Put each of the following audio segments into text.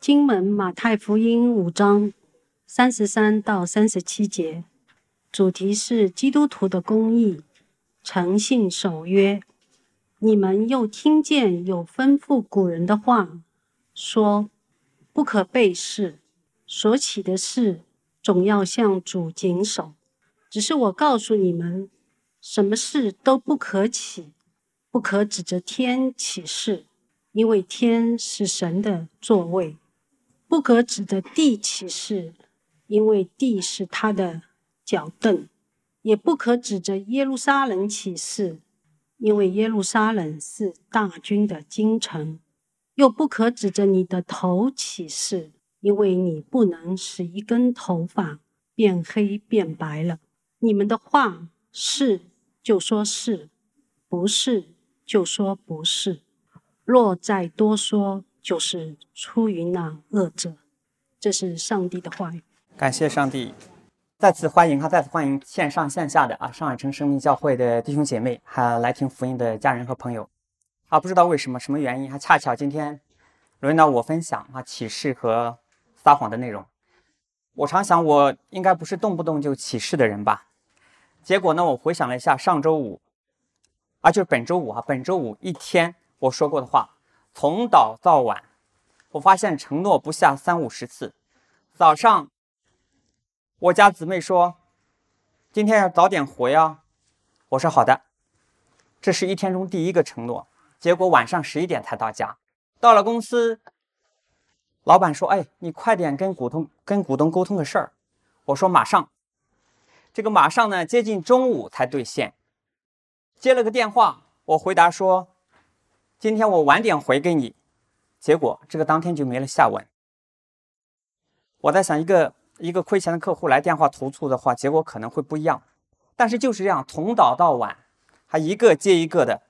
经文马太福音五章三十三到三十七节，主题是基督徒的公义、诚信守约。你们又听见有吩咐古人的话，说不可背誓，所起的事总要向主谨守。只是我告诉你们，什么事都不可起，不可指着天起誓，因为天是神的座位。不可指着地起誓，因为地是他的脚凳；也不可指着耶路撒冷起誓，因为耶路撒冷是大军的京城；又不可指着你的头起誓，因为你不能使一根头发变黑变白了。你们的话是就说是，不是就说不是。若再多说，就是出于那恶者，这是上帝的话语。感谢上帝，再次欢迎哈，再次欢迎线上线下的啊，上海城生命教会的弟兄姐妹，还有来听福音的家人和朋友。啊，不知道为什么什么原因，还恰巧今天轮到我分享啊启示和撒谎的内容。我常想，我应该不是动不动就启示的人吧？结果呢，我回想了一下上周五，啊，就是本周五哈，本周五一天我说过的话。从早到晚，我发现承诺不下三五十次。早上，我家姊妹说：“今天要早点回啊。”我说：“好的。”这是一天中第一个承诺。结果晚上十一点才到家。到了公司，老板说：“哎，你快点跟股东跟股东沟通个事儿。”我说：“马上。”这个马上呢，接近中午才兑现。接了个电话，我回答说。今天我晚点回给你，结果这个当天就没了下文。我在想，一个一个亏钱的客户来电话投诉的话，结果可能会不一样。但是就是这样，从早到晚，还一个接一个的，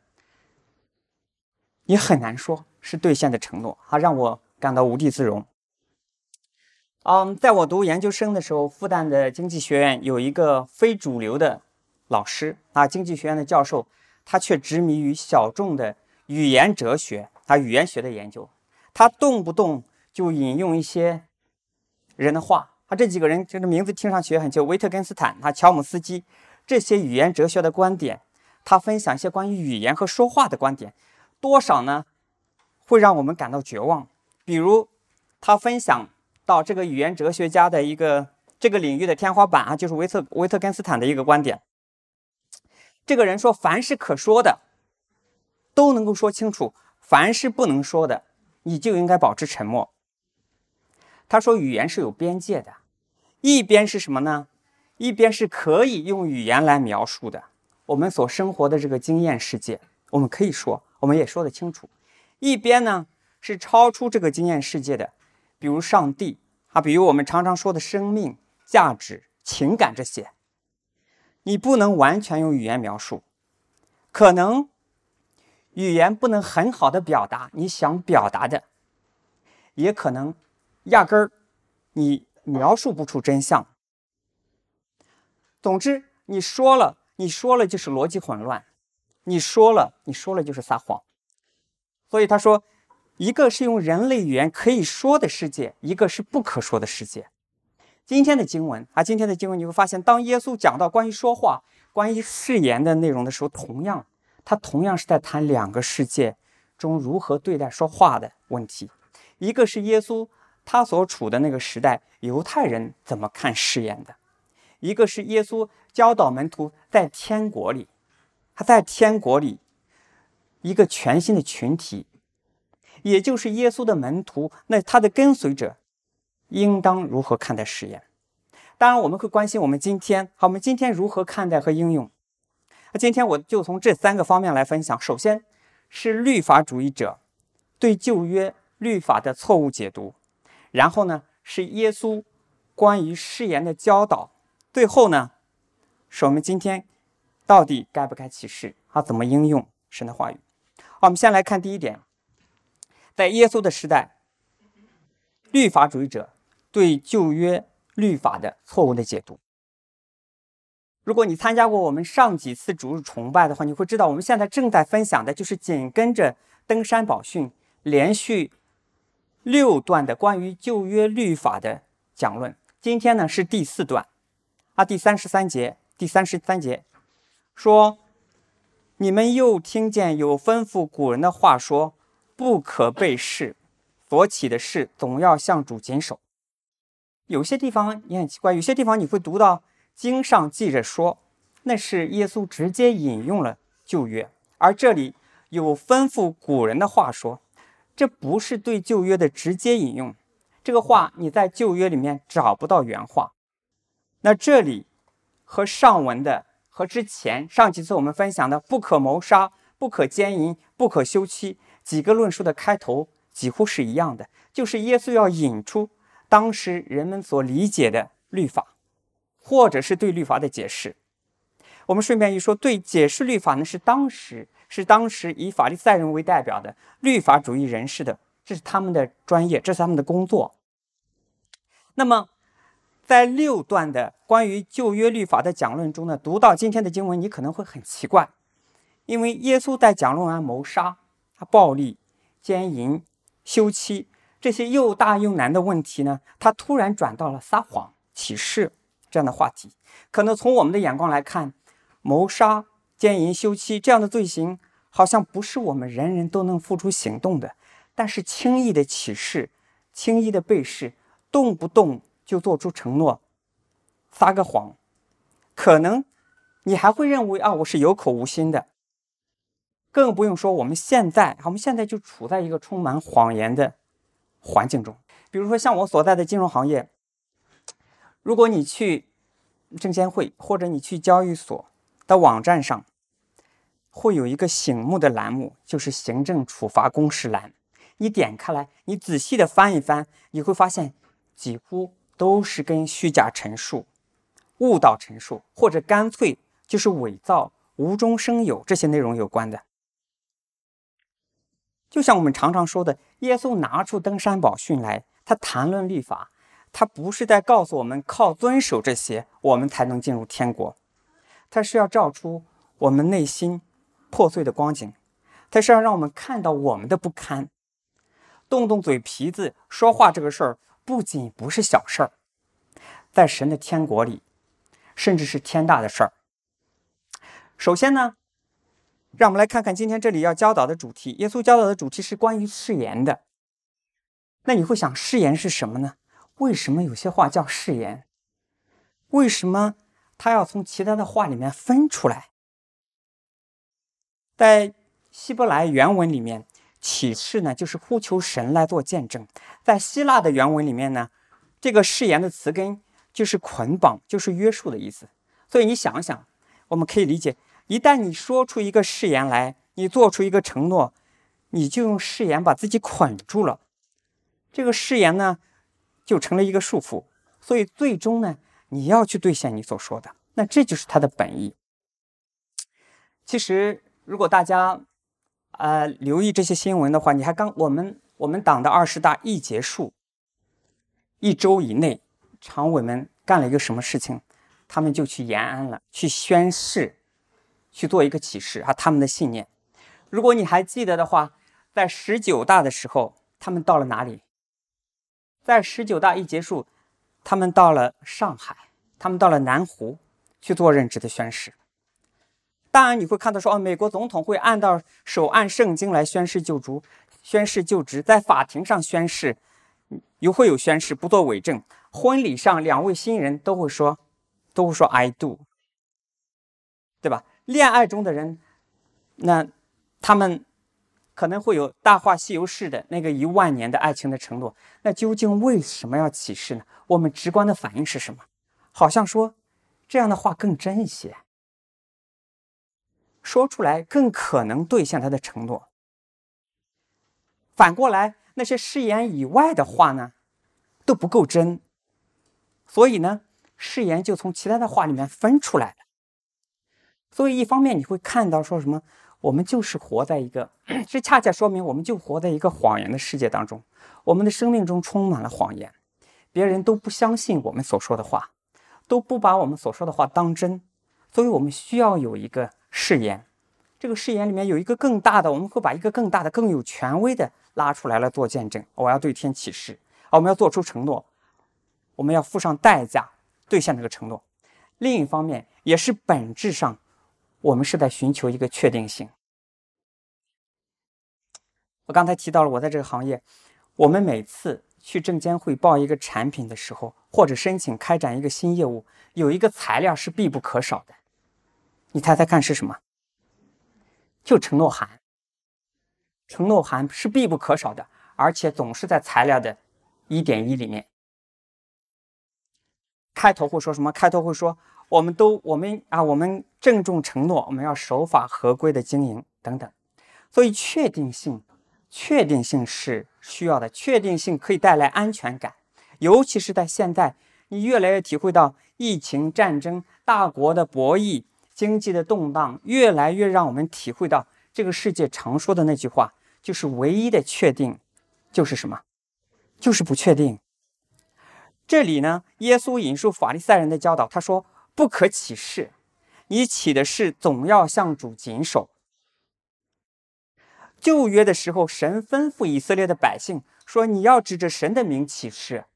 你很难说是兑现的承诺，还让我感到无地自容。嗯，在我读研究生的时候，复旦的经济学院有一个非主流的老师啊，经济学院的教授，他却执迷于小众的。语言哲学，他语言学的研究，他动不动就引用一些人的话。他这几个人，这个名字听上去很旧，维特根斯坦、他乔姆斯基这些语言哲学的观点，他分享一些关于语言和说话的观点，多少呢会让我们感到绝望。比如，他分享到这个语言哲学家的一个这个领域的天花板啊，就是维特维特根斯坦的一个观点。这个人说，凡是可说的。都能够说清楚，凡是不能说的，你就应该保持沉默。他说，语言是有边界的，一边是什么呢？一边是可以用语言来描述的，我们所生活的这个经验世界，我们可以说，我们也说得清楚。一边呢是超出这个经验世界的，比如上帝啊，比如我们常常说的生命、价值、情感这些，你不能完全用语言描述，可能。语言不能很好的表达你想表达的，也可能压根儿你描述不出真相。总之，你说了，你说了就是逻辑混乱；你说了，你说了就是撒谎。所以他说，一个是用人类语言可以说的世界，一个是不可说的世界。今天的经文啊，今天的经文你会发现，当耶稣讲到关于说话、关于誓言的内容的时候，同样。他同样是在谈两个世界中如何对待说话的问题，一个是耶稣他所处的那个时代犹太人怎么看誓言的，一个是耶稣教导门徒在天国里，他在天国里一个全新的群体，也就是耶稣的门徒，那他的跟随者应当如何看待誓言？当然我们会关心我们今天，好，我们今天如何看待和应用？那今天我就从这三个方面来分享。首先是律法主义者对旧约律法的错误解读，然后呢是耶稣关于誓言的教导，最后呢是我们今天到底该不该启示，啊，怎么应用神的话语。好，我们先来看第一点，在耶稣的时代，律法主义者对旧约律法的错误的解读。如果你参加过我们上几次主日崇拜的话，你会知道我们现在正在分享的就是紧跟着登山宝训连续六段的关于旧约律法的讲论。今天呢是第四段，啊，第三十三节，第三十三节说：“你们又听见有吩咐古人的话说，不可背誓，所起的事总要向主谨守。”有些地方也很奇怪，有些地方你会读到经上记着说，那是耶稣直接引用了旧约，而这里有吩咐古人的话说。这不是对旧约的直接引用，这个话你在旧约里面找不到原话。那这里和上文的和之前上几次我们分享的“不可谋杀”“不可奸淫”“不可休妻”几个论述的开头几乎是一样的，就是耶稣要引出当时人们所理解的律法，或者是对律法的解释。我们顺便一说，对解释律法呢，是当时。是当时以法利赛人为代表的律法主义人士的，这是他们的专业，这是他们的工作。那么，在六段的关于旧约律法的讲论中呢，读到今天的经文，你可能会很奇怪，因为耶稣在讲论完谋杀、暴力、奸淫、休妻这些又大又难的问题呢，他突然转到了撒谎、起誓这样的话题。可能从我们的眼光来看，谋杀。奸淫、休妻这样的罪行，好像不是我们人人都能付出行动的。但是轻易的起誓、轻易的背誓、动不动就做出承诺、撒个谎，可能你还会认为啊，我是有口无心的。更不用说我们现在，我们现在就处在一个充满谎言的环境中。比如说像我所在的金融行业，如果你去证监会或者你去交易所的网站上，会有一个醒目的栏目，就是行政处罚公示栏。你点开来，你仔细的翻一翻，你会发现几乎都是跟虚假陈述、误导陈述，或者干脆就是伪造、无中生有这些内容有关的。就像我们常常说的，耶稣拿出登山宝训来，他谈论律法，他不是在告诉我们靠遵守这些我们才能进入天国，他是要照出我们内心。破碎的光景，他是要让我们看到我们的不堪。动动嘴皮子说话这个事儿，不仅不是小事儿，在神的天国里，甚至是天大的事儿。首先呢，让我们来看看今天这里要教导的主题。耶稣教导的主题是关于誓言的。那你会想，誓言是什么呢？为什么有些话叫誓言？为什么他要从其他的话里面分出来？在希伯来原文里面，启示呢就是呼求神来做见证。在希腊的原文里面呢，这个誓言的词根就是捆绑，就是约束的意思。所以你想想，我们可以理解，一旦你说出一个誓言来，你做出一个承诺，你就用誓言把自己捆住了。这个誓言呢，就成了一个束缚。所以最终呢，你要去兑现你所说的，那这就是它的本意。其实。如果大家，呃，留意这些新闻的话，你还刚我们我们党的二十大一结束，一周以内，常委们干了一个什么事情？他们就去延安了，去宣誓，去做一个启示啊，他们的信念。如果你还记得的话，在十九大的时候，他们到了哪里？在十九大一结束，他们到了上海，他们到了南湖去做任职的宣誓。当然，你会看到说，哦，美国总统会按到手按圣经来宣誓就职，宣誓就职，在法庭上宣誓，又会有宣誓，不做伪证。婚礼上，两位新人都会说，都会说 “I do”，对吧？恋爱中的人，那他们可能会有《大话西游》式的那个一万年的爱情的承诺。那究竟为什么要起誓呢？我们直观的反应是什么？好像说这样的话更真一些。说出来更可能兑现他的承诺。反过来，那些誓言以外的话呢，都不够真。所以呢，誓言就从其他的话里面分出来了。所以一方面你会看到说什么，我们就是活在一个，这恰恰说明我们就活在一个谎言的世界当中。我们的生命中充满了谎言，别人都不相信我们所说的话，都不把我们所说的话当真。所以我们需要有一个。誓言，这个誓言里面有一个更大的，我们会把一个更大的、更有权威的拉出来了做见证。我要对天起誓，啊，我们要做出承诺，我们要付上代价兑现这个承诺。另一方面，也是本质上，我们是在寻求一个确定性。我刚才提到了，我在这个行业，我们每次去证监会报一个产品的时候，或者申请开展一个新业务，有一个材料是必不可少的。你猜猜看是什么？就承诺函，承诺函是必不可少的，而且总是在材料的一点一里面。开头会说什么？开头会说，我们都我们啊，我们郑重承诺，我们要守法合规的经营等等。所以确定性，确定性是需要的，确定性可以带来安全感，尤其是在现在，你越来越体会到疫情、战争、大国的博弈。经济的动荡越来越让我们体会到，这个世界常说的那句话，就是唯一的确定，就是什么？就是不确定。这里呢，耶稣引述法利赛人的教导，他说：“不可起誓，你起的誓总要向主谨守。”旧约的时候，神吩咐以色列的百姓说：“你要指着神的名起誓，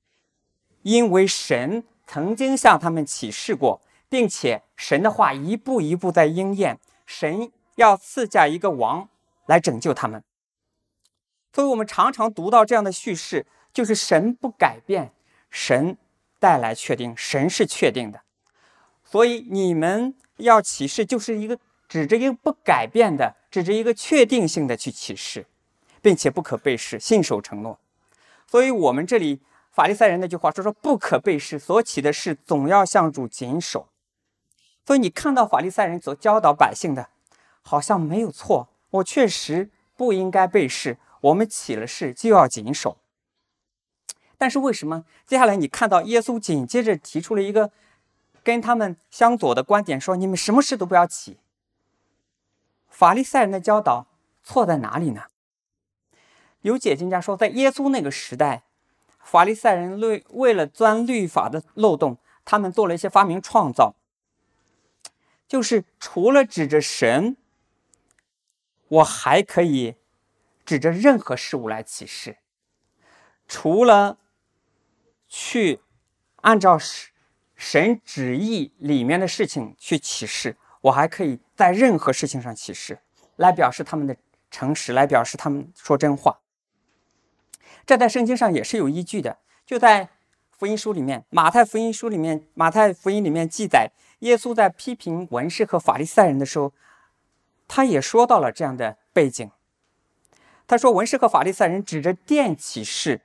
因为神曾经向他们起誓过。”并且神的话一步一步在应验，神要赐下一个王来拯救他们。所以，我们常常读到这样的叙事，就是神不改变，神带来确定，神是确定的。所以，你们要启示，就是一个指着一个不改变的，指着一个确定性的去启示，并且不可背誓，信守承诺。所以，我们这里法利赛人那句话说：“说不可背誓，所起的誓总要向主谨守。”所以你看到法利赛人所教导百姓的，好像没有错。我确实不应该背誓，我们起了誓就要谨守。但是为什么接下来你看到耶稣紧接着提出了一个跟他们相左的观点，说你们什么事都不要起？法利赛人的教导错在哪里呢？有解经家说，在耶稣那个时代，法利赛人为为了钻律法的漏洞，他们做了一些发明创造。就是除了指着神，我还可以指着任何事物来启示。除了去按照神旨意里面的事情去启示，我还可以在任何事情上启示，来表示他们的诚实，来表示他们说真话。这在圣经上也是有依据的，就在福音书里面，马太福音书里面，马太福音里面记载。耶稣在批评文士和法利赛人的时候，他也说到了这样的背景。他说：“文士和法利赛人指着殿起誓，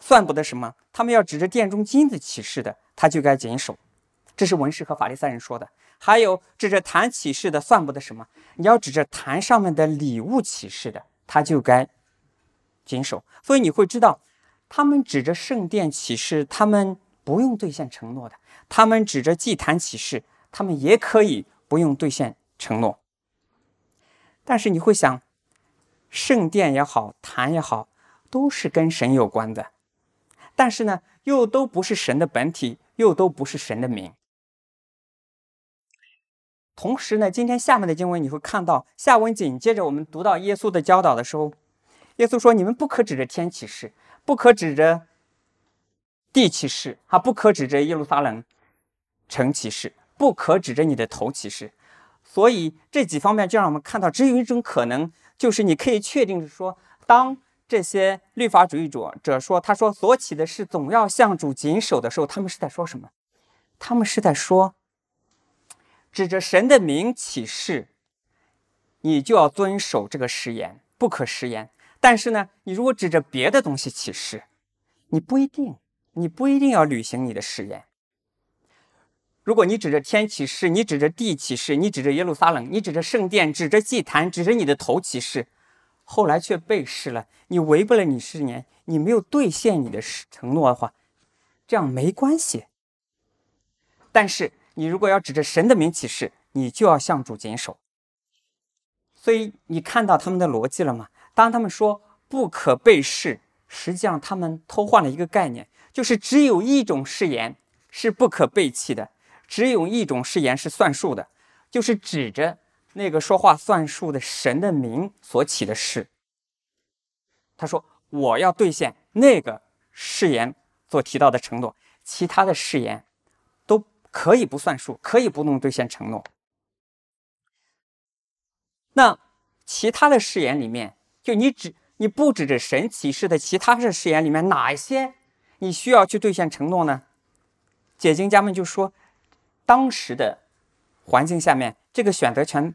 算不得什么；他们要指着殿中金子起誓的，他就该谨守。”这是文士和法利赛人说的。还有指着坛起誓的，算不得什么；你要指着坛上面的礼物起誓的，他就该谨守。所以你会知道，他们指着圣殿起誓，他们不用兑现承诺的。他们指着祭坛起誓，他们也可以不用兑现承诺。但是你会想，圣殿也好，坛也好，都是跟神有关的，但是呢，又都不是神的本体，又都不是神的名。同时呢，今天下面的经文你会看到，下文紧接着我们读到耶稣的教导的时候，耶稣说：“你们不可指着天起誓，不可指着地起誓，啊，不可指着耶路撒冷。”成其事，不可指着你的头起誓。所以这几方面就让我们看到，只有一种可能，就是你可以确定是说，当这些律法主义者者说，他说所起的誓总要向主谨守的时候，他们是在说什么？他们是在说，指着神的名起誓，你就要遵守这个誓言，不可食言。但是呢，你如果指着别的东西起誓，你不一定，你不一定要履行你的誓言。如果你指着天起誓，你指着地起誓，你指着耶路撒冷，你指着圣殿，指着祭坛，指着你的头起誓，后来却背誓了，你违背了你誓言，你没有兑现你的誓承诺的话，这样没关系。但是你如果要指着神的名起誓，你就要向主谨守。所以你看到他们的逻辑了吗？当他们说不可背誓，实际上他们偷换了一个概念，就是只有一种誓言是不可背弃的。只有一种誓言是算数的，就是指着那个说话算数的神的名所起的誓。他说：“我要兑现那个誓言所提到的承诺，其他的誓言都可以不算数，可以不能兑现承诺。那其他的誓言里面，就你指你不指着神启示的其他的誓言里面，哪一些你需要去兑现承诺呢？解经家们就说，当时的环境下面，这个选择权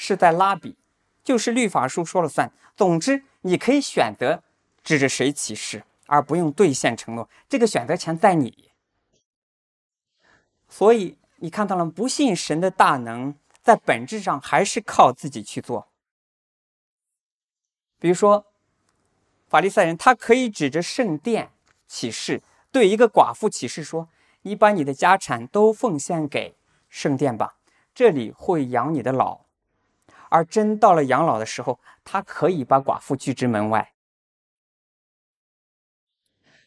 是在拉比，就是律法书说了算。总之，你可以选择指着谁起誓，而不用兑现承诺。这个选择权在你。所以你看到了，不信神的大能，在本质上还是靠自己去做。比如说，法利赛人他可以指着圣殿起誓，对一个寡妇起誓说：“你把你的家产都奉献给圣殿吧，这里会养你的老。”而真到了养老的时候，他可以把寡妇拒之门外。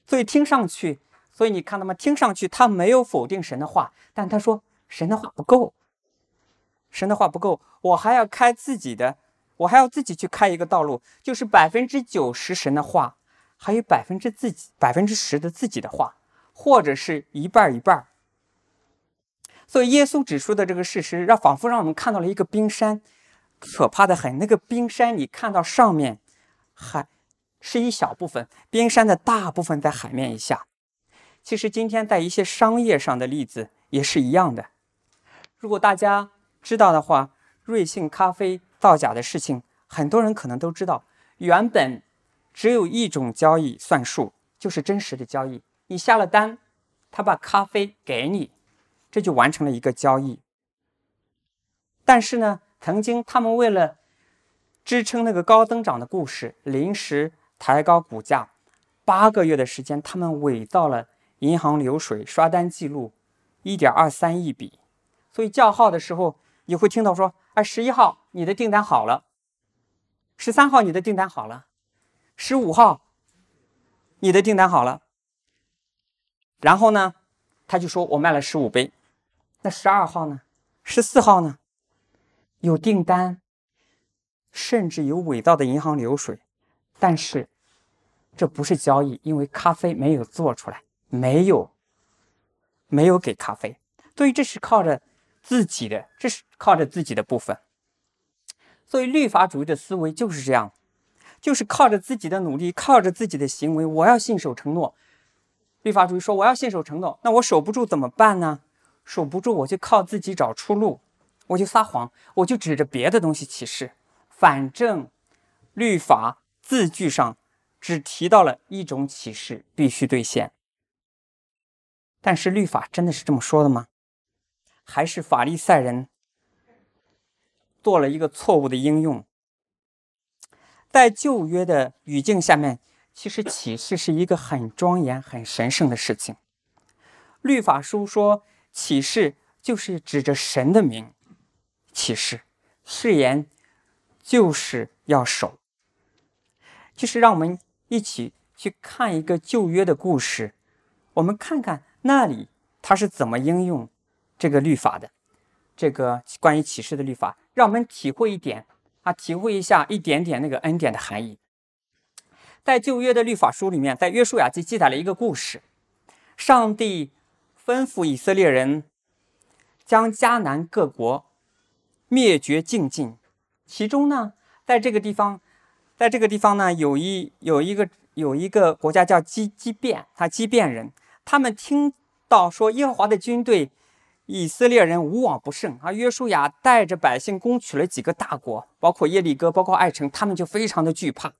所以听上去，所以你看到吗？听上去他没有否定神的话，但他说神的话不够，神的话不够，我还要开自己的，我还要自己去开一个道路，就是百分之九十神的话，还有百分之自己百分之十的自己的话，或者是一半一半。所以耶稣指出的这个事实，让仿佛让我们看到了一个冰山。可怕的很，那个冰山你看到上面，海是一小部分，冰山的大部分在海面以下。其实今天在一些商业上的例子也是一样的。如果大家知道的话，瑞幸咖啡造假的事情，很多人可能都知道。原本只有一种交易算数，就是真实的交易。你下了单，他把咖啡给你，这就完成了一个交易。但是呢？曾经，他们为了支撑那个高增长的故事，临时抬高股价，八个月的时间，他们伪造了银行流水、刷单记录，一点二三亿笔。所以叫号的时候，你会听到说：“哎，十一号你的订单好了，十三号你的订单好了，十五号你的订单好了。”然后呢，他就说我卖了十五杯，那十二号呢？十四号呢？有订单，甚至有伪造的银行流水，但是这不是交易，因为咖啡没有做出来，没有，没有给咖啡，所以这是靠着自己的，这是靠着自己的部分。所以律法主义的思维就是这样，就是靠着自己的努力，靠着自己的行为，我要信守承诺。律法主义说我要信守承诺，那我守不住怎么办呢？守不住我就靠自己找出路。我就撒谎，我就指着别的东西起誓，反正律法字句上只提到了一种启示必须兑现。但是律法真的是这么说的吗？还是法利赛人做了一个错误的应用？在旧约的语境下面，其实启示是一个很庄严、很神圣的事情。律法书说启示就是指着神的名。启示誓言就是要守，就是让我们一起去看一个旧约的故事，我们看看那里他是怎么应用这个律法的，这个关于启示的律法，让我们体会一点啊，体会一下一点点那个恩典的含义。在旧约的律法书里面，在约书亚记记载了一个故事，上帝吩咐以色列人将迦南各国。灭绝尽尽，其中呢，在这个地方，在这个地方呢，有一有一个有一个国家叫基基变，他基变人，他们听到说耶和华的军队，以色列人无往不胜，啊约书亚带着百姓攻取了几个大国，包括耶利哥，包括爱城，他们就非常的惧怕。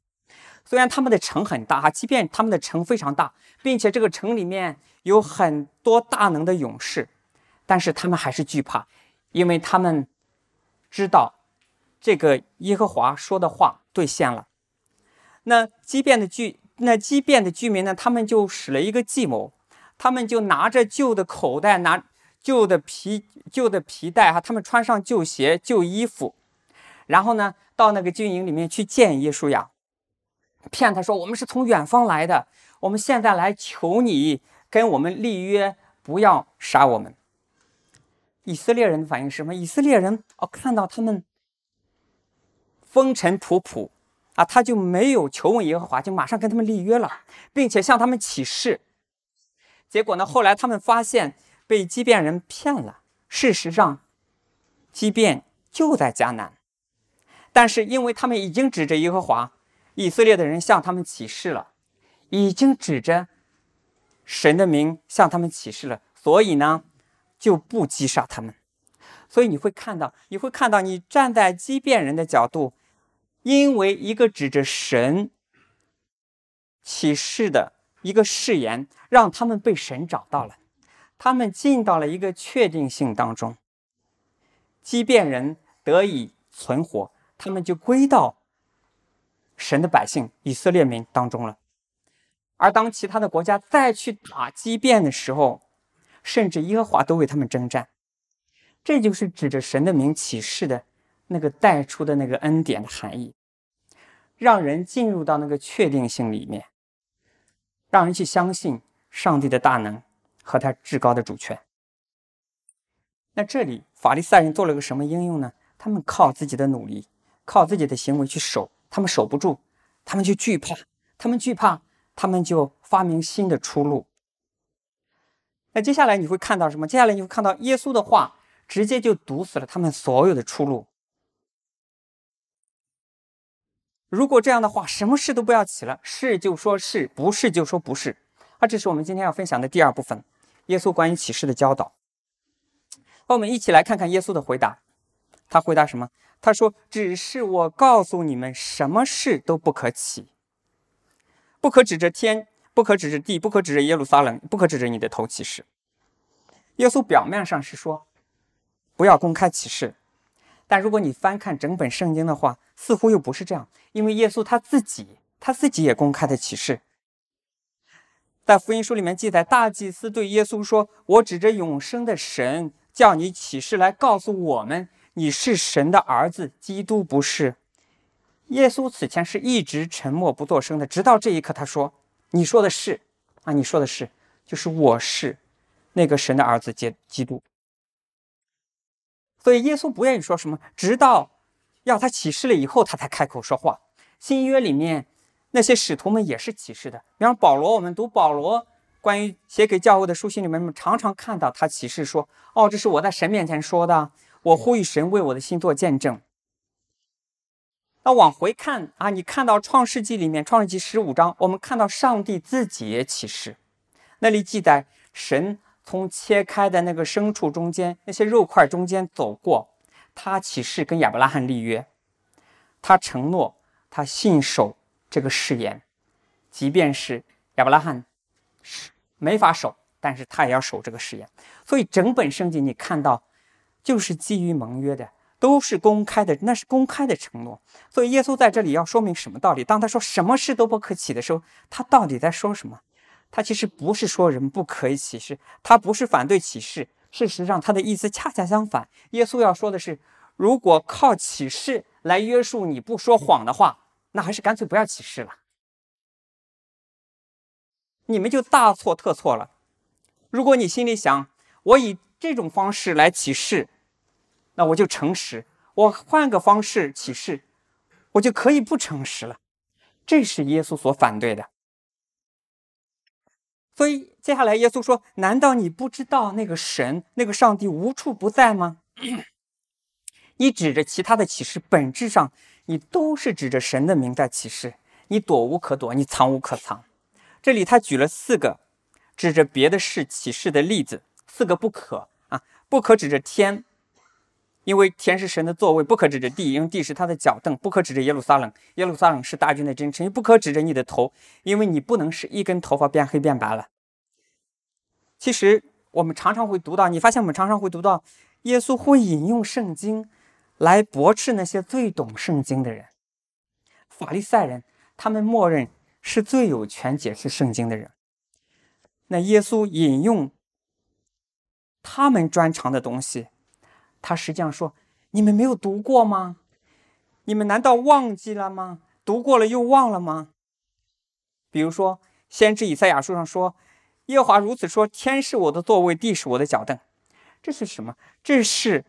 虽然他们的城很大哈，即便他们的城非常大，并且这个城里面有很多大能的勇士，但是他们还是惧怕，因为他们。知道这个耶和华说的话兑现了，那畸变的居那畸变的居民呢？他们就使了一个计谋，他们就拿着旧的口袋，拿旧的皮旧的皮带哈，他们穿上旧鞋旧衣服，然后呢，到那个军营里面去见耶稣亚，骗他说我们是从远方来的，我们现在来求你跟我们立约，不要杀我们。以色列人的反应是什么？以色列人哦，看到他们风尘仆仆啊，他就没有求问耶和华，就马上跟他们立约了，并且向他们起誓。结果呢，后来他们发现被畸变人骗了。事实上，畸变就在迦南，但是因为他们已经指着耶和华，以色列的人向他们起誓了，已经指着神的名向他们起誓了，所以呢。就不击杀他们，所以你会看到，你会看到，你站在畸变人的角度，因为一个指着神启示的一个誓言，让他们被神找到了，他们进到了一个确定性当中，畸变人得以存活，他们就归到神的百姓以色列民当中了，而当其他的国家再去打畸变的时候，甚至耶和华都为他们征战，这就是指着神的名起誓的那个带出的那个恩典的含义，让人进入到那个确定性里面，让人去相信上帝的大能和他至高的主权。那这里法利赛人做了个什么应用呢？他们靠自己的努力，靠自己的行为去守，他们守不住，他们就惧怕，他们惧怕，他们就发明新的出路。那接下来你会看到什么？接下来你会看到耶稣的话直接就堵死了他们所有的出路。如果这样的话，什么事都不要起了，是就说是不是就说不是。啊，这是我们今天要分享的第二部分，耶稣关于启示的教导。那我们一起来看看耶稣的回答。他回答什么？他说：“只是我告诉你们，什么事都不可起，不可指着天。”不可指着地，不可指着耶路撒冷，不可指着你的头起誓。耶稣表面上是说不要公开启示，但如果你翻看整本圣经的话，似乎又不是这样。因为耶稣他自己，他自己也公开的启示。在福音书里面记载，大祭司对耶稣说：“我指着永生的神，叫你起誓来告诉我们，你是神的儿子，基督不是。”耶稣此前是一直沉默不作声的，直到这一刻，他说。你说的是，啊，你说的是，就是我是那个神的儿子，基基督。所以耶稣不愿意说什么，直到要他启示了以后，他才开口说话。新约里面那些使徒们也是启示的，比方保罗，我们读保罗关于写给教会的书信里面，常常看到他启示说：“哦，这是我在神面前说的，我呼吁神为我的心做见证。”那往回看啊，你看到《创世纪》里面，《创世纪》十五章，我们看到上帝自己也启示，那里记载神从切开的那个牲畜中间那些肉块中间走过，他启示跟亚伯拉罕立约，他承诺他信守这个誓言，即便是亚伯拉罕是没法守，但是他也要守这个誓言。所以整本圣经你看到，就是基于盟约的。都是公开的，那是公开的承诺。所以耶稣在这里要说明什么道理？当他说什么事都不可起的时候，他到底在说什么？他其实不是说人不可以起誓，他不是反对起誓。事实上，他的意思恰恰相反。耶稣要说的是，如果靠起誓来约束你不说谎的话，那还是干脆不要起誓了。你们就大错特错了。如果你心里想，我以这种方式来起誓。那我就诚实，我换个方式启示，我就可以不诚实了。这是耶稣所反对的。所以接下来耶稣说：“难道你不知道那个神、那个上帝无处不在吗？”你指着其他的启示，本质上你都是指着神的名在启示。你躲无可躲，你藏无可藏。这里他举了四个指着别的事启示的例子，四个不可啊，不可指着天。因为天是神的座位，不可指着地；因为地是他的脚凳，不可指着耶路撒冷。耶路撒冷是大军的征程，不可指着你的头，因为你不能是一根头发变黑变白了。其实我们常常会读到，你发现我们常常会读到，耶稣会引用圣经来驳斥那些最懂圣经的人。法利赛人，他们默认是最有权解释圣经的人。那耶稣引用他们专长的东西。他实际上说：“你们没有读过吗？你们难道忘记了吗？读过了又忘了吗？比如说，先知以赛亚书上说：‘耶和华如此说：天是我的座位，地是我的脚凳。’这是什么？这是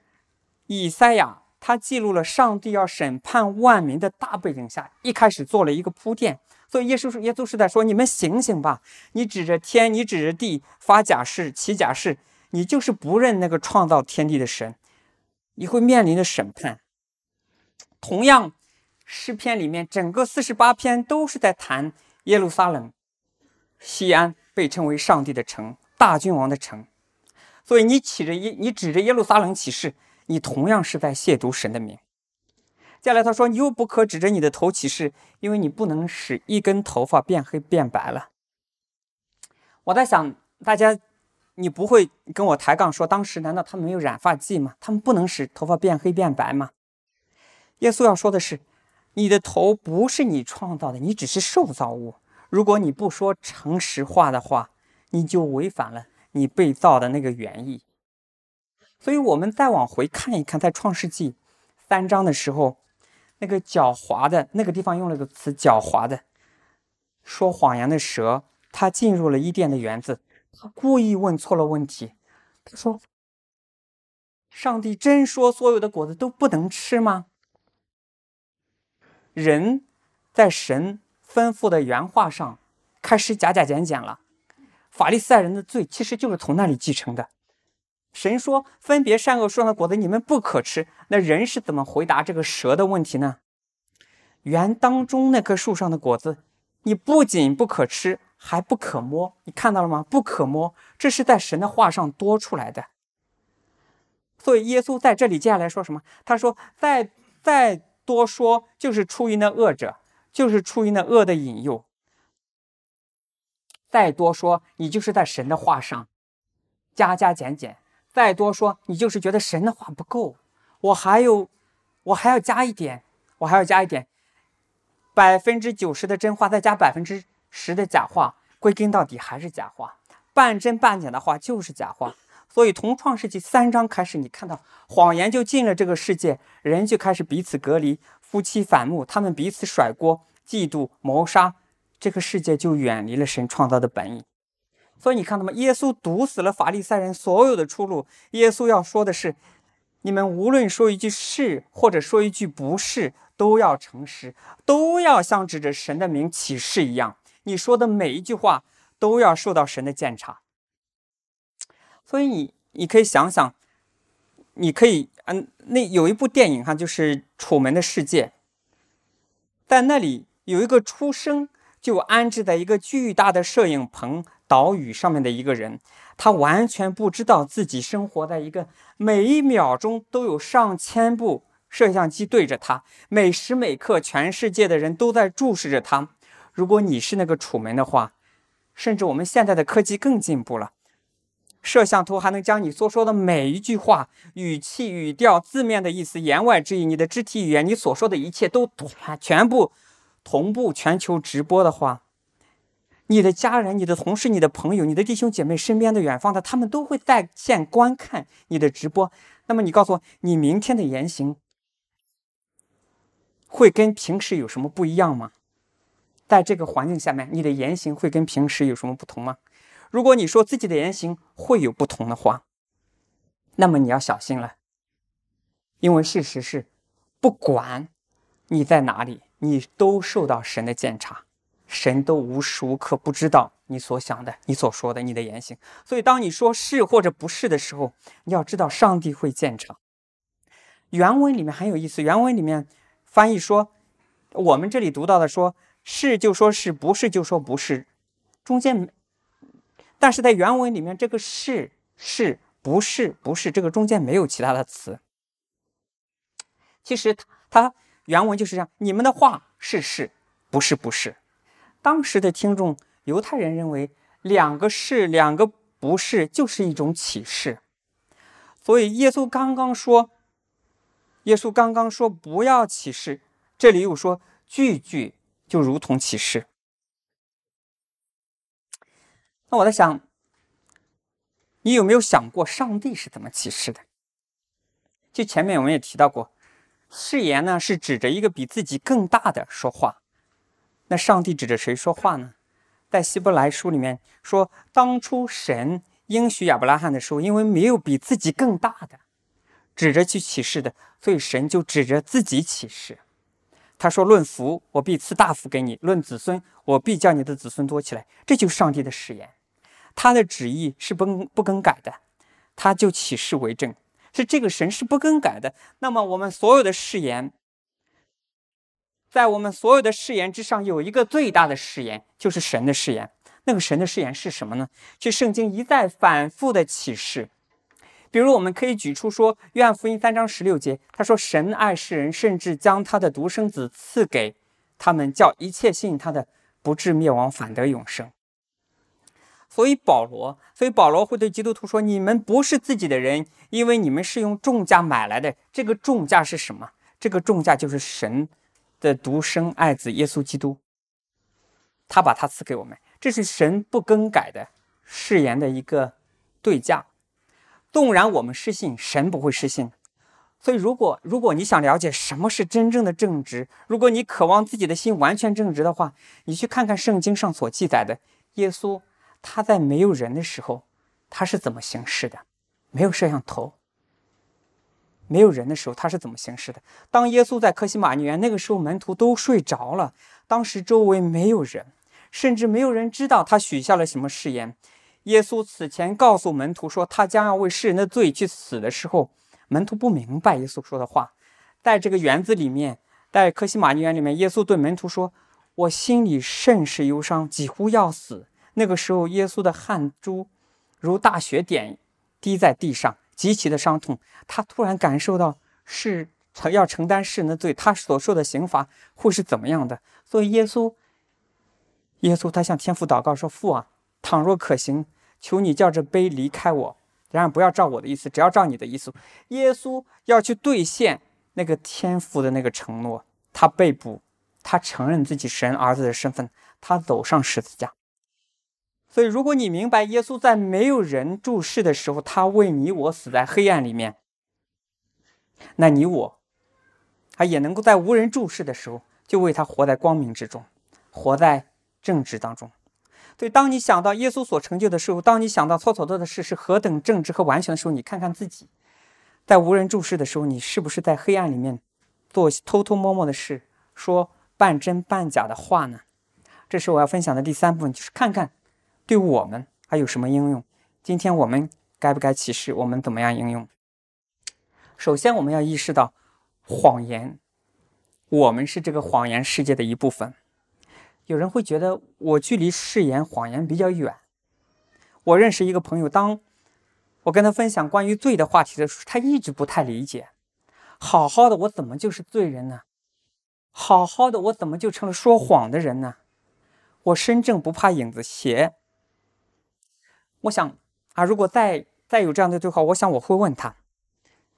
以赛亚他记录了上帝要审判万民的大背景下，一开始做了一个铺垫。所以耶稣是耶稣是在说：“你们醒醒吧！你指着天，你指着地发假誓、起假誓，你就是不认那个创造天地的神，你会面临的审判。”同样，诗篇里面整个四十八篇都是在谈耶路撒冷、西安被称为上帝的城、大君王的城。所以你起着耶，你指着耶路撒冷起誓，你同样是在亵渎神的名。接下来他说：“你又不可指着你的头起誓，因为你不能使一根头发变黑变白了。”我在想，大家，你不会跟我抬杠说，当时难道他没有染发剂吗？他们不能使头发变黑变白吗？耶稣要说的是，你的头不是你创造的，你只是受造物。如果你不说诚实话的话，你就违反了你被造的那个原意。所以，我们再往回看一看，在创世纪三章的时候。那个狡猾的那个地方用了个词，狡猾的说谎言的蛇，它进入了伊甸的园子，他故意问错了问题。他说：“上帝真说所有的果子都不能吃吗？”人在神吩咐的原话上开始假假减减了。法利赛人的罪其实就是从那里继承的。神说：“分别善恶树上的果子，你们不可吃。”那人是怎么回答这个蛇的问题呢？园当中那棵树上的果子，你不仅不可吃，还不可摸。你看到了吗？不可摸，这是在神的话上多出来的。所以耶稣在这里接下来说什么？他说：“再再多说，就是出于那恶者，就是出于那恶的引诱。再多说，你就是在神的话上加加减减。”再多说，你就是觉得神的话不够，我还有，我还要加一点，我还要加一点，百分之九十的真话，再加百分之实的假话，归根到底还是假话，半真半假的话就是假话。所以从创世纪三章开始，你看到谎言就进了这个世界，人就开始彼此隔离，夫妻反目，他们彼此甩锅，嫉妒谋杀，这个世界就远离了神创造的本意。所以你看到吗？耶稣堵死了法利赛人所有的出路。耶稣要说的是：你们无论说一句是，或者说一句不是，都要诚实，都要像指着神的名起誓一样。你说的每一句话都要受到神的鉴察。所以你你可以想想，你可以嗯，那有一部电影哈，就是《楚门的世界》，在那里有一个出生就安置在一个巨大的摄影棚。岛屿上面的一个人，他完全不知道自己生活在一个每一秒钟都有上千部摄像机对着他，每时每刻全世界的人都在注视着他。如果你是那个楚门的话，甚至我们现在的科技更进步了，摄像头还能将你所说的每一句话、语气、语调、字面的意思、言外之意、你的肢体语言、你所说的一切都全部同步全球直播的话。你的家人、你的同事、你的朋友、你的弟兄姐妹、身边的远方的，他们都会在线观看你的直播。那么你告诉我，你明天的言行会跟平时有什么不一样吗？在这个环境下面，你的言行会跟平时有什么不同吗？如果你说自己的言行会有不同的话，那么你要小心了，因为事实是，不管你在哪里，你都受到神的检查。神都无时无刻不知道你所想的、你所说的、你的言行，所以当你说是或者不是的时候，你要知道上帝会见证。原文里面很有意思，原文里面翻译说，我们这里读到的说是就说是不是就说不是，中间，但是在原文里面这个是是不是不是这个中间没有其他的词。其实它原文就是这样，你们的话是是，不是不是。当时的听众，犹太人认为两个是，两个不是，就是一种启示。所以耶稣刚刚说，耶稣刚刚说不要启示，这里又说句句就如同启示。那我在想，你有没有想过上帝是怎么启示的？就前面我们也提到过，誓言呢是指着一个比自己更大的说话。那上帝指着谁说话呢？在希伯来书里面说，当初神应许亚伯拉罕的时候，因为没有比自己更大的指着去启示的，所以神就指着自己启示。他说：“论福，我必赐大福给你；论子孙，我必叫你的子孙多起来。”这就是上帝的誓言，他的旨意是不不更改的，他就启示为证，是这个神是不更改的。那么我们所有的誓言，在我们所有的誓言之上，有一个最大的誓言，就是神的誓言。那个神的誓言是什么呢？是圣经一再反复的启示。比如，我们可以举出说，《约翰福音》三章十六节，他说：“神爱世人，甚至将他的独生子赐给他们，叫一切信他的不至灭亡，反得永生。”所以保罗，所以保罗会对基督徒说：“你们不是自己的人，因为你们是用重价买来的。这个重价是什么？这个重价就是神的独生爱子耶稣基督，他把他赐给我们，这是神不更改的誓言的一个对价。”纵然我们失信，神不会失信。所以，如果如果你想了解什么是真正的正直，如果你渴望自己的心完全正直的话，你去看看圣经上所记载的耶稣，他在没有人的时候，他是怎么行事的？没有摄像头，没有人的时候，他是怎么行事的？当耶稣在克西马尼园，那个时候门徒都睡着了，当时周围没有人，甚至没有人知道他许下了什么誓言。耶稣此前告诉门徒说，他将要为世人的罪去死的时候，门徒不明白耶稣说的话。在这个园子里面，在科西玛尼园里面，耶稣对门徒说：“我心里甚是忧伤，几乎要死。”那个时候，耶稣的汗珠如大雪点滴在地上，极其的伤痛。他突然感受到是承要承担世人的罪，他所受的刑罚会是怎么样的。所以，耶稣，耶稣他向天父祷告说：“父啊。”倘若可行，求你叫这杯离开我，然而不要照我的意思，只要照你的意思。耶稣要去兑现那个天父的那个承诺，他被捕，他承认自己神儿子的身份，他走上十字架。所以，如果你明白耶稣在没有人注视的时候，他为你我死在黑暗里面，那你我，他也能够在无人注视的时候，就为他活在光明之中，活在正直当中。所以，当你想到耶稣所成就的时候，当你想到错所做的事是何等正直和完全的时候，你看看自己，在无人注视的时候，你是不是在黑暗里面做偷偷摸摸的事，说半真半假的话呢？这是我要分享的第三部分，就是看看对我们还有什么应用。今天我们该不该启示？我们怎么样应用？首先，我们要意识到谎言，我们是这个谎言世界的一部分。有人会觉得我距离誓言、谎言比较远。我认识一个朋友，当我跟他分享关于罪的话题的时候，他一直不太理解。好好的，我怎么就是罪人呢？好好的，我怎么就成了说谎的人呢？我身正不怕影子斜。我想啊，如果再再有这样的对话，我想我会问他，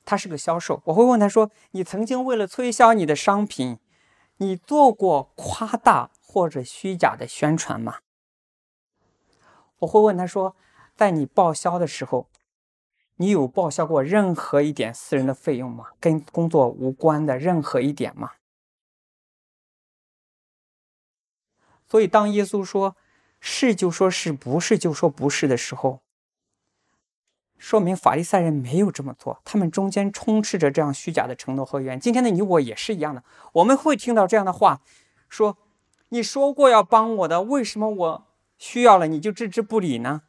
他是个销售，我会问他说：“你曾经为了推销你的商品，你做过夸大？”或者虚假的宣传吗？我会问他说，在你报销的时候，你有报销过任何一点私人的费用吗？跟工作无关的任何一点吗？所以，当耶稣说是就说是不是就说不是的时候，说明法利赛人没有这么做，他们中间充斥着这样虚假的承诺和言。今天的你我也是一样的，我们会听到这样的话，说。你说过要帮我的，为什么我需要了你就置之不理呢？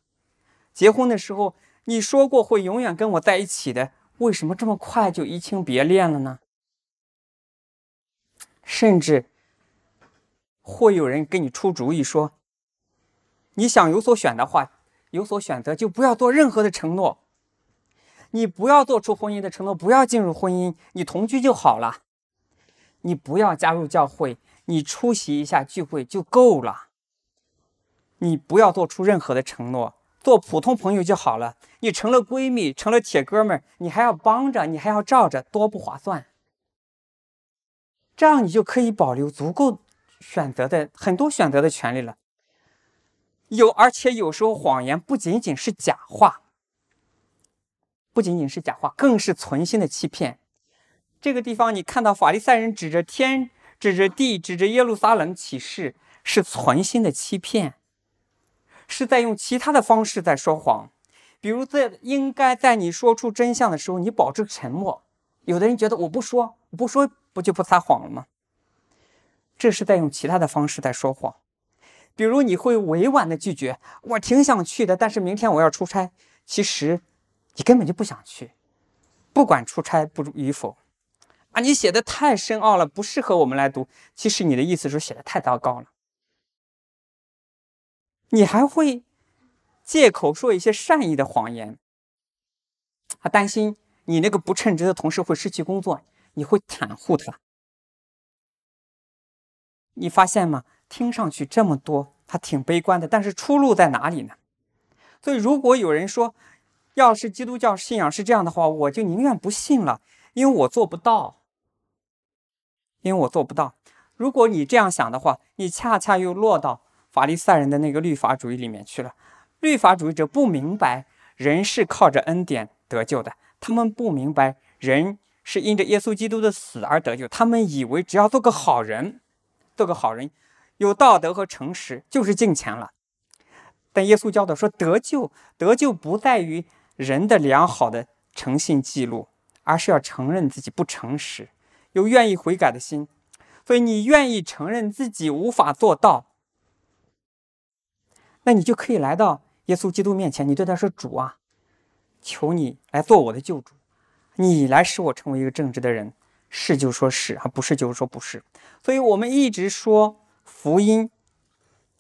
结婚的时候你说过会永远跟我在一起的，为什么这么快就移情别恋了呢？甚至会有人给你出主意说，你想有所选的话，有所选择就不要做任何的承诺，你不要做出婚姻的承诺，不要进入婚姻，你同居就好了，你不要加入教会。你出席一下聚会就够了，你不要做出任何的承诺，做普通朋友就好了。你成了闺蜜，成了铁哥们儿，你还要帮着，你还要罩着，多不划算。这样你就可以保留足够选择的很多选择的权利了。有，而且有时候谎言不仅仅是假话，不仅仅是假话，更是存心的欺骗。这个地方你看到法利赛人指着天。指着地，指着耶路撒冷起誓，是存心的欺骗，是在用其他的方式在说谎。比如在应该在你说出真相的时候，你保持沉默。有的人觉得我不说，我不说不就不撒谎了吗？这是在用其他的方式在说谎。比如你会委婉的拒绝，我挺想去的，但是明天我要出差。其实你根本就不想去，不管出差不与否。啊，你写的太深奥了，不适合我们来读。其实你的意思是写的太糟糕了。你还会借口说一些善意的谎言，他担心你那个不称职的同事会失去工作，你会袒护他。你发现吗？听上去这么多，他挺悲观的，但是出路在哪里呢？所以，如果有人说，要是基督教信仰是这样的话，我就宁愿不信了，因为我做不到。因为我做不到。如果你这样想的话，你恰恰又落到法利赛人的那个律法主义里面去了。律法主义者不明白人是靠着恩典得救的，他们不明白人是因着耶稣基督的死而得救。他们以为只要做个好人，做个好人，有道德和诚实就是敬钱了。但耶稣教导说，得救得救不在于人的良好的诚信记录，而是要承认自己不诚实。有愿意悔改的心，所以你愿意承认自己无法做到，那你就可以来到耶稣基督面前，你对他说：“主啊，求你来做我的救主，你来使我成为一个正直的人。”是就说是啊，不是就是说不是。所以我们一直说福音，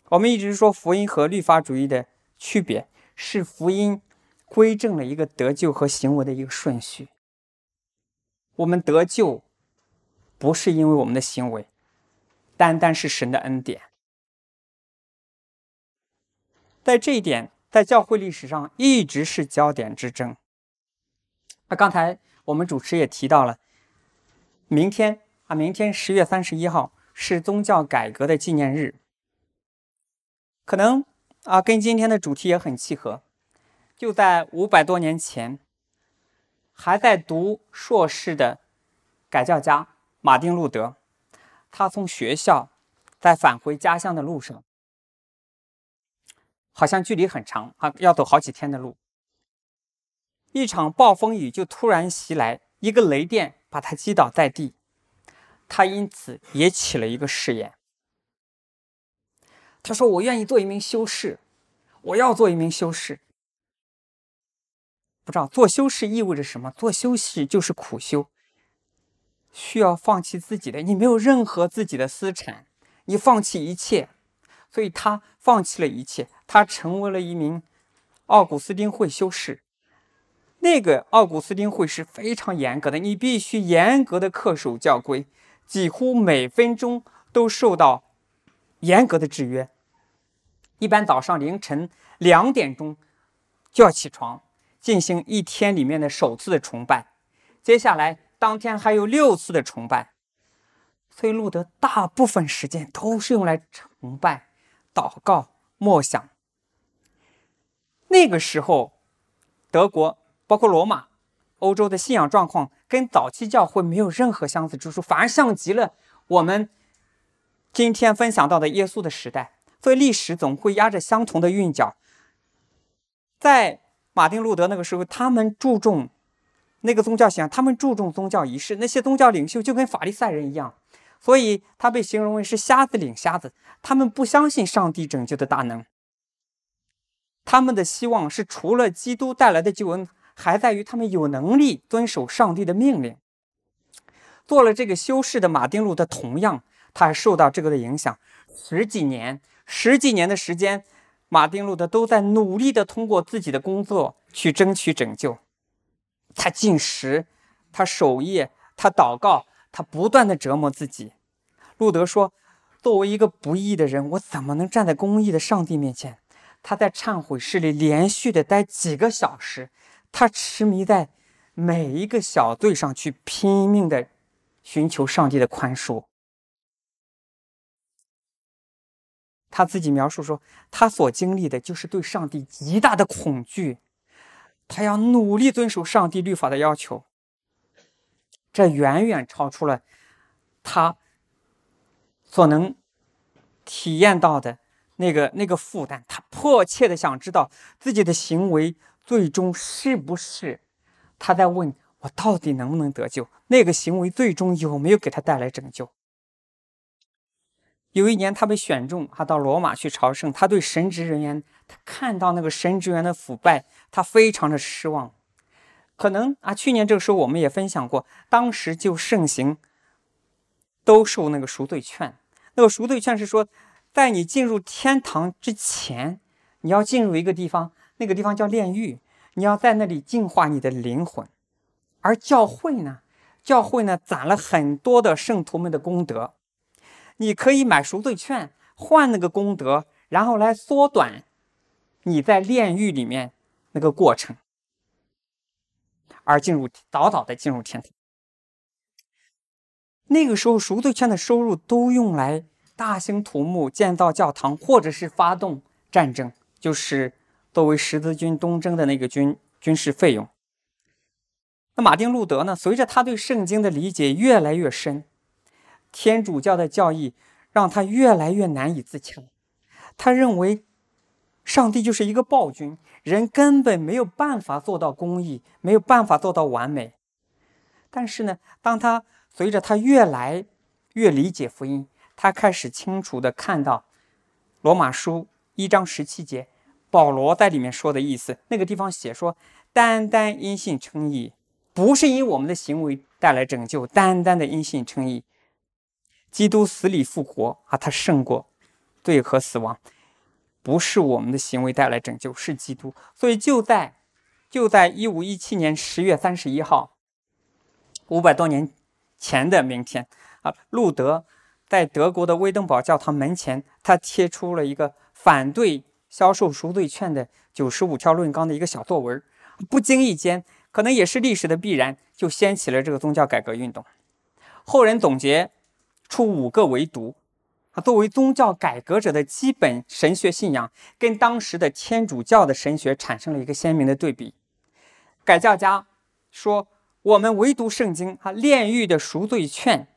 我们一直说福音和律法主义的区别是福音规正了一个得救和行为的一个顺序。我们得救。不是因为我们的行为，单单是神的恩典。在这一点，在教会历史上一直是焦点之争。那刚才我们主持也提到了，明天啊，明天十月三十一号是宗教改革的纪念日。可能啊，跟今天的主题也很契合。就在五百多年前，还在读硕士的改教家。马丁·路德，他从学校在返回家乡的路上，好像距离很长啊，要走好几天的路。一场暴风雨就突然袭来，一个雷电把他击倒在地，他因此也起了一个誓言。他说：“我愿意做一名修士，我要做一名修士。”不知道做修士意味着什么？做修士就是苦修。需要放弃自己的，你没有任何自己的私产，你放弃一切，所以他放弃了一切，他成为了一名奥古斯丁会修士。那个奥古斯丁会是非常严格的，你必须严格的恪守教规，几乎每分钟都受到严格的制约。一般早上凌晨两点钟就要起床，进行一天里面的首次的崇拜，接下来。当天还有六次的崇拜，所以路德大部分时间都是用来崇拜、祷告、默想。那个时候，德国包括罗马、欧洲的信仰状况跟早期教会没有任何相似之处，反而像极了我们今天分享到的耶稣的时代。所以历史总会压着相同的韵脚。在马丁路德那个时候，他们注重。那个宗教信仰，他们注重宗教仪式。那些宗教领袖就跟法利赛人一样，所以他被形容为是瞎子领瞎子。他们不相信上帝拯救的大能，他们的希望是除了基督带来的救恩，还在于他们有能力遵守上帝的命令。做了这个修士的马丁路德，同样他还受到这个的影响。十几年，十几年的时间，马丁路德都在努力的通过自己的工作去争取拯救。他进食，他守夜，他祷告，他不断的折磨自己。路德说：“作为一个不义的人，我怎么能站在公义的上帝面前？”他在忏悔室里连续的待几个小时，他痴迷在每一个小罪上去拼命的寻求上帝的宽恕。他自己描述说：“他所经历的就是对上帝极大的恐惧。”他要努力遵守上帝律法的要求，这远远超出了他所能体验到的那个那个负担。他迫切的想知道自己的行为最终是不是他在问我到底能不能得救？那个行为最终有没有给他带来拯救？有一年，他被选中，他到罗马去朝圣。他对神职人员，他看到那个神职员的腐败，他非常的失望。可能啊，去年这个时候我们也分享过，当时就盛行都受那个赎罪券。那个赎罪券是说，在你进入天堂之前，你要进入一个地方，那个地方叫炼狱，你要在那里净化你的灵魂。而教会呢，教会呢攒了很多的圣徒们的功德。你可以买赎罪券换那个功德，然后来缩短你在炼狱里面那个过程，而进入早早的进入天堂。那个时候赎罪券的收入都用来大兴土木、建造教堂，或者是发动战争，就是作为十字军东征的那个军军事费用。那马丁路德呢？随着他对圣经的理解越来越深。天主教的教义让他越来越难以自洽。他认为，上帝就是一个暴君，人根本没有办法做到公义，没有办法做到完美。但是呢，当他随着他越来越理解福音，他开始清楚的看到罗马书一章十七节，保罗在里面说的意思。那个地方写说，单单因信称义，不是因我们的行为带来拯救，单单的因信称义。基督死里复活啊，他胜过罪和死亡，不是我们的行为带来拯救，是基督。所以就在就在一五一七年十月三十一号，五百多年前的明天啊，路德在德国的威登堡教堂门前，他贴出了一个反对销售赎罪券的九十五条论纲的一个小作文。不经意间，可能也是历史的必然，就掀起了这个宗教改革运动。后人总结。出五个唯独，啊，作为宗教改革者的基本神学信仰，跟当时的天主教的神学产生了一个鲜明的对比。改教家说，我们唯独圣经，啊，炼狱的赎罪券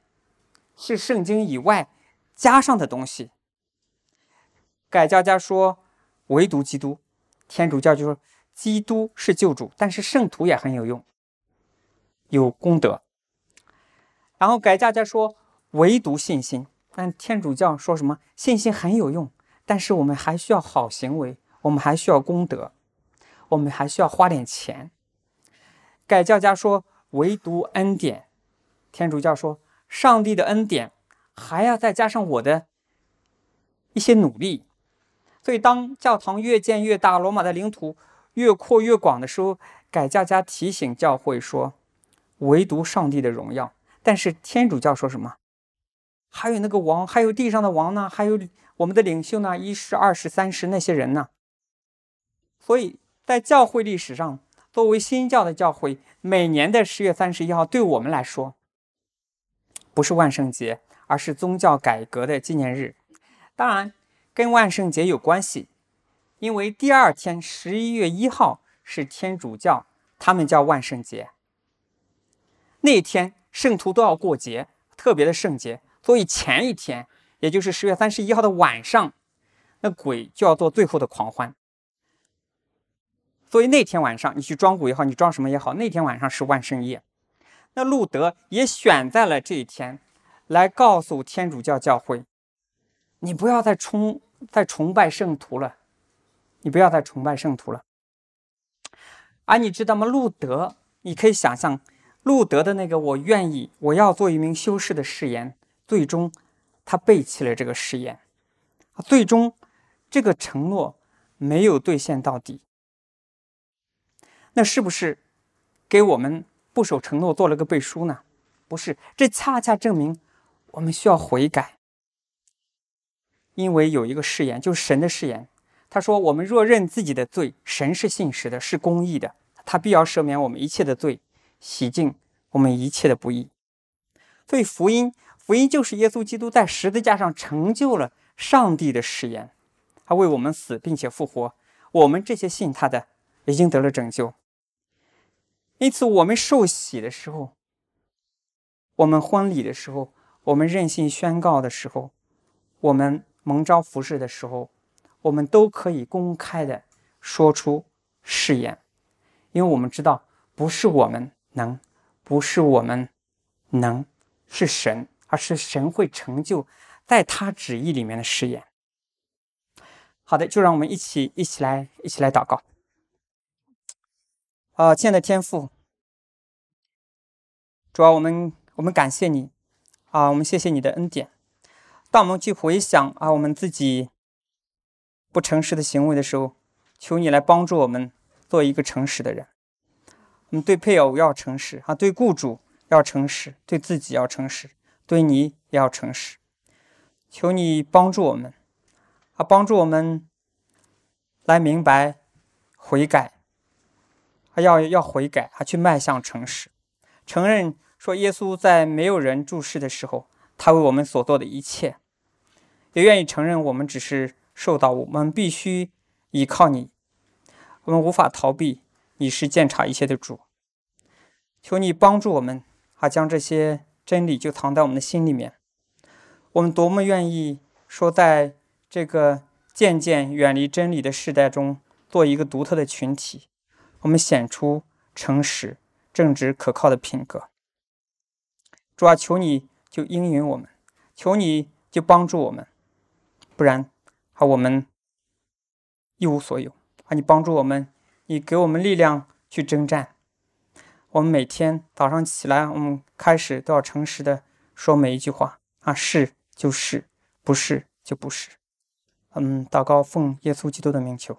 是圣经以外加上的东西。改教家说，唯独基督，天主教就说基督是救主，但是圣徒也很有用，有功德。然后改教家说。唯独信心，但天主教说什么信心很有用，但是我们还需要好行为，我们还需要功德，我们还需要花点钱。改教家说唯独恩典，天主教说上帝的恩典还要再加上我的一些努力。所以当教堂越建越大，罗马的领土越扩越广的时候，改教家提醒教会说唯独上帝的荣耀。但是天主教说什么？还有那个王，还有地上的王呢，还有我们的领袖呢，一世、二世、三世那些人呢。所以在教会历史上，作为新教的教会，每年的十月三十一号，对我们来说，不是万圣节，而是宗教改革的纪念日。当然，跟万圣节有关系，因为第二天十一月一号是天主教，他们叫万圣节。那天圣徒都要过节，特别的圣节。所以前一天，也就是十月三十一号的晚上，那鬼就要做最后的狂欢。所以那天晚上，你去装鬼也好，你装什么也好，那天晚上是万圣夜。那路德也选在了这一天，来告诉天主教教会：你不要再崇再崇拜圣徒了，你不要再崇拜圣徒了。而你知道吗？路德，你可以想象，路德的那个“我愿意，我要做一名修士”的誓言。最终，他背弃了这个誓言，最终，这个承诺没有兑现到底。那是不是给我们不守承诺做了个背书呢？不是，这恰恰证明我们需要悔改。因为有一个誓言，就是神的誓言，他说：“我们若认自己的罪，神是信实的，是公义的，他必要赦免我们一切的罪，洗净我们一切的不义。”所以福音。福音就是耶稣基督在十字架上成就了上帝的誓言，他为我们死并且复活，我们这些信他的已经得了拯救。因此，我们受洗的时候，我们婚礼的时候，我们任性宣告的时候，我们蒙召服侍的时候，我们都可以公开的说出誓言，因为我们知道不是我们能，不是我们能，是神，而是神会成就在他旨意里面的誓言。好的，就让我们一起一起来一起来祷告。啊，亲爱的天父，主要我们我们感谢你啊，我们谢谢你的恩典。当我们去回想啊我们自己不诚实的行为的时候，求你来帮助我们做一个诚实的人。我们对配偶要诚实啊，对雇主要诚实，对自己要诚实，对你也要诚实。求你帮助我们啊，帮助我们来明白悔改。啊要要悔改，还去迈向诚实，承认说耶稣在没有人注视的时候，他为我们所做的一切，也愿意承认我们只是受到，我们必须依靠你，我们无法逃避，你是鉴察一切的主。求你帮助我们，啊，将这些真理就藏在我们的心里面。我们多么愿意说，在这个渐渐远离真理的时代中，做一个独特的群体。我们显出诚实、正直、可靠的品格。主啊，求你就应允我们，求你就帮助我们，不然啊，我们一无所有。啊，你帮助我们，你给我们力量去征战。我们每天早上起来，我们开始都要诚实的说每一句话。啊，是就是，不是就不是。嗯，祷告奉耶稣基督的名求。